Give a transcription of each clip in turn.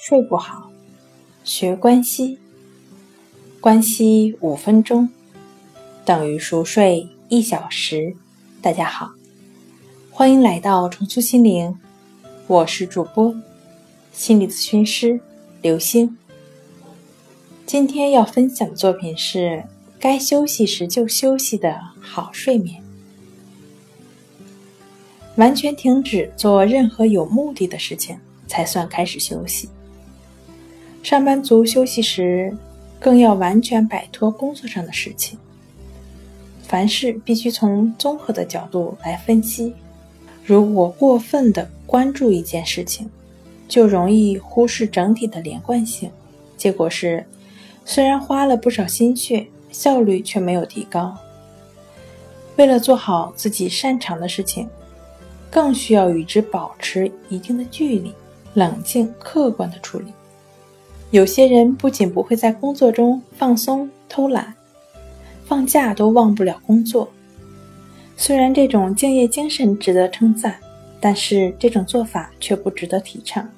睡不好，学关西，关西五分钟等于熟睡一小时。大家好，欢迎来到重塑心灵，我是主播心理咨询师刘星。今天要分享的作品是该休息时就休息的好睡眠。完全停止做任何有目的的事情，才算开始休息。上班族休息时，更要完全摆脱工作上的事情。凡事必须从综合的角度来分析。如果过分的关注一件事情，就容易忽视整体的连贯性。结果是，虽然花了不少心血，效率却没有提高。为了做好自己擅长的事情，更需要与之保持一定的距离，冷静客观的处理。有些人不仅不会在工作中放松偷懒，放假都忘不了工作。虽然这种敬业精神值得称赞，但是这种做法却不值得提倡。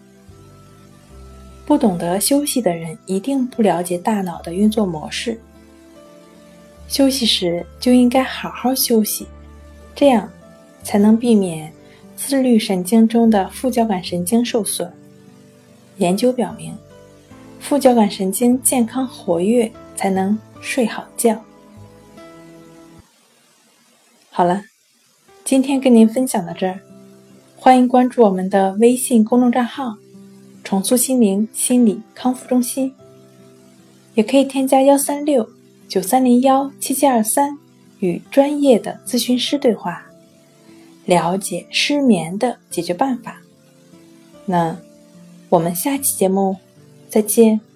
不懂得休息的人一定不了解大脑的运作模式。休息时就应该好好休息，这样才能避免自律神经中的副交感神经受损。研究表明。副交感神经健康活跃，才能睡好觉。好了，今天跟您分享到这儿，欢迎关注我们的微信公众账号“重塑心灵心理康复中心”，也可以添加幺三六九三零幺七七二三与专业的咨询师对话，了解失眠的解决办法。那我们下期节目。再见。